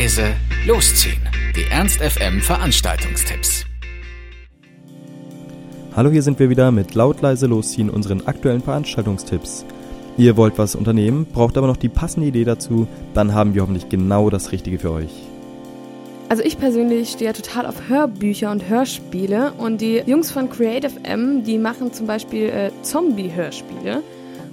leise, losziehen. Die Ernst FM Veranstaltungstipps. Hallo, hier sind wir wieder mit laut leise losziehen unseren aktuellen Veranstaltungstipps. Ihr wollt was unternehmen, braucht aber noch die passende Idee dazu, dann haben wir hoffentlich genau das Richtige für euch. Also ich persönlich stehe ja total auf Hörbücher und Hörspiele und die Jungs von Creative M, die machen zum Beispiel äh, Zombie-Hörspiele.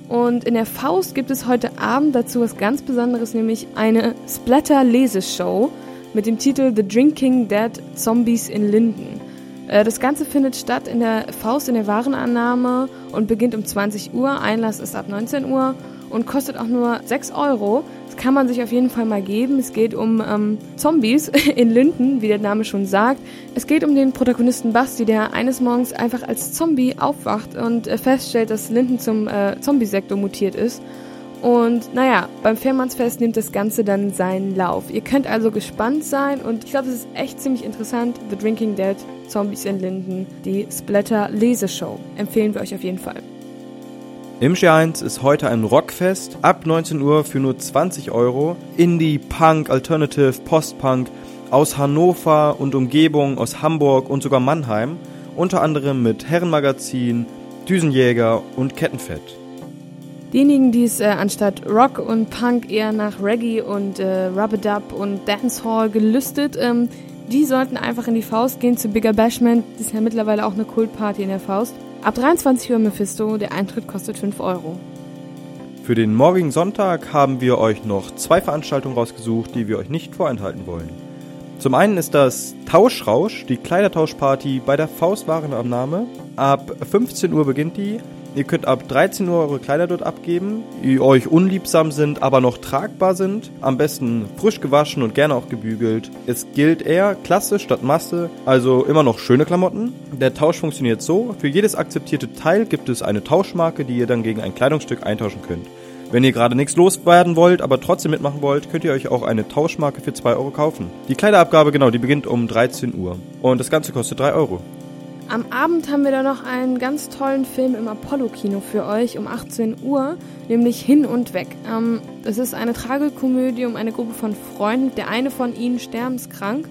Und in der Faust gibt es heute Abend dazu was ganz Besonderes, nämlich eine Splatter-Leseshow mit dem Titel The Drinking Dead Zombies in Linden. Äh, das Ganze findet statt in der Faust in der Warenannahme und beginnt um 20 Uhr. Einlass ist ab 19 Uhr und kostet auch nur 6 Euro. Das kann man sich auf jeden Fall mal geben. Es geht um ähm, Zombies in Linden, wie der Name schon sagt. Es geht um den Protagonisten Basti, der eines Morgens einfach als Zombie aufwacht und äh, feststellt, dass Linden zum äh, Zombie-Sektor mutiert ist. Und naja, beim Fährmannsfest nimmt das Ganze dann seinen Lauf. Ihr könnt also gespannt sein und ich glaube, es ist echt ziemlich interessant. The Drinking Dead, Zombies in Linden, die Splatter Leseshow. Empfehlen wir euch auf jeden Fall. Im G1 ist heute ein Rockfest ab 19 Uhr für nur 20 Euro. Indie, Punk, Alternative, Postpunk aus Hannover und Umgebung, aus Hamburg und sogar Mannheim. Unter anderem mit Herrenmagazin, Düsenjäger und Kettenfett. Diejenigen, die es äh, anstatt Rock und Punk eher nach Reggae und äh, Rub-a-Dub und Dancehall gelüstet, ähm, die sollten einfach in die Faust gehen zu Bigger Bashment. Das ist ja mittlerweile auch eine Kultparty in der Faust. Ab 23 Uhr Mephisto, der Eintritt kostet 5 Euro. Für den morgigen Sonntag haben wir euch noch zwei Veranstaltungen rausgesucht, die wir euch nicht vorenthalten wollen. Zum einen ist das Tauschrausch, die Kleidertauschparty bei der Faustwarenannahme. Ab 15 Uhr beginnt die Ihr könnt ab 13 Uhr eure Kleider dort abgeben, die euch unliebsam sind, aber noch tragbar sind. Am besten frisch gewaschen und gerne auch gebügelt. Es gilt eher Klasse statt Masse, also immer noch schöne Klamotten. Der Tausch funktioniert so, für jedes akzeptierte Teil gibt es eine Tauschmarke, die ihr dann gegen ein Kleidungsstück eintauschen könnt. Wenn ihr gerade nichts loswerden wollt, aber trotzdem mitmachen wollt, könnt ihr euch auch eine Tauschmarke für 2 Euro kaufen. Die Kleiderabgabe, genau, die beginnt um 13 Uhr. Und das Ganze kostet 3 Euro. Am Abend haben wir da noch einen ganz tollen Film im Apollo-Kino für euch um 18 Uhr, nämlich Hin und Weg. Ähm, es ist eine Tragikomödie um eine Gruppe von Freunden. Der eine von ihnen sterbenskrank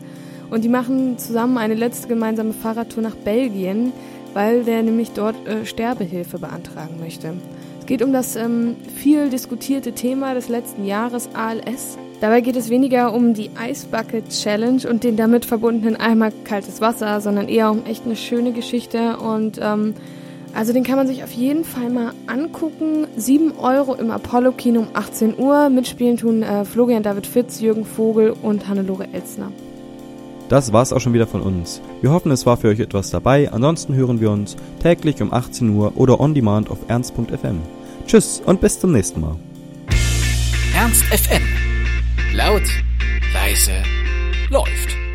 und die machen zusammen eine letzte gemeinsame Fahrradtour nach Belgien, weil der nämlich dort äh, Sterbehilfe beantragen möchte. Es geht um das ähm, viel diskutierte Thema des letzten Jahres ALS Dabei geht es weniger um die Ice Bucket Challenge und den damit verbundenen Eimer kaltes Wasser, sondern eher um echt eine schöne Geschichte und ähm, also den kann man sich auf jeden Fall mal angucken. 7 Euro im Apollo-Kino um 18 Uhr. Mitspielen tun äh, Florian David Fitz, Jürgen Vogel und Hannelore Elzner. Das war's auch schon wieder von uns. Wir hoffen, es war für euch etwas dabei. Ansonsten hören wir uns täglich um 18 Uhr oder on demand auf ernst.fm. Tschüss und bis zum nächsten Mal. Ernst FM Laut, leise, läuft.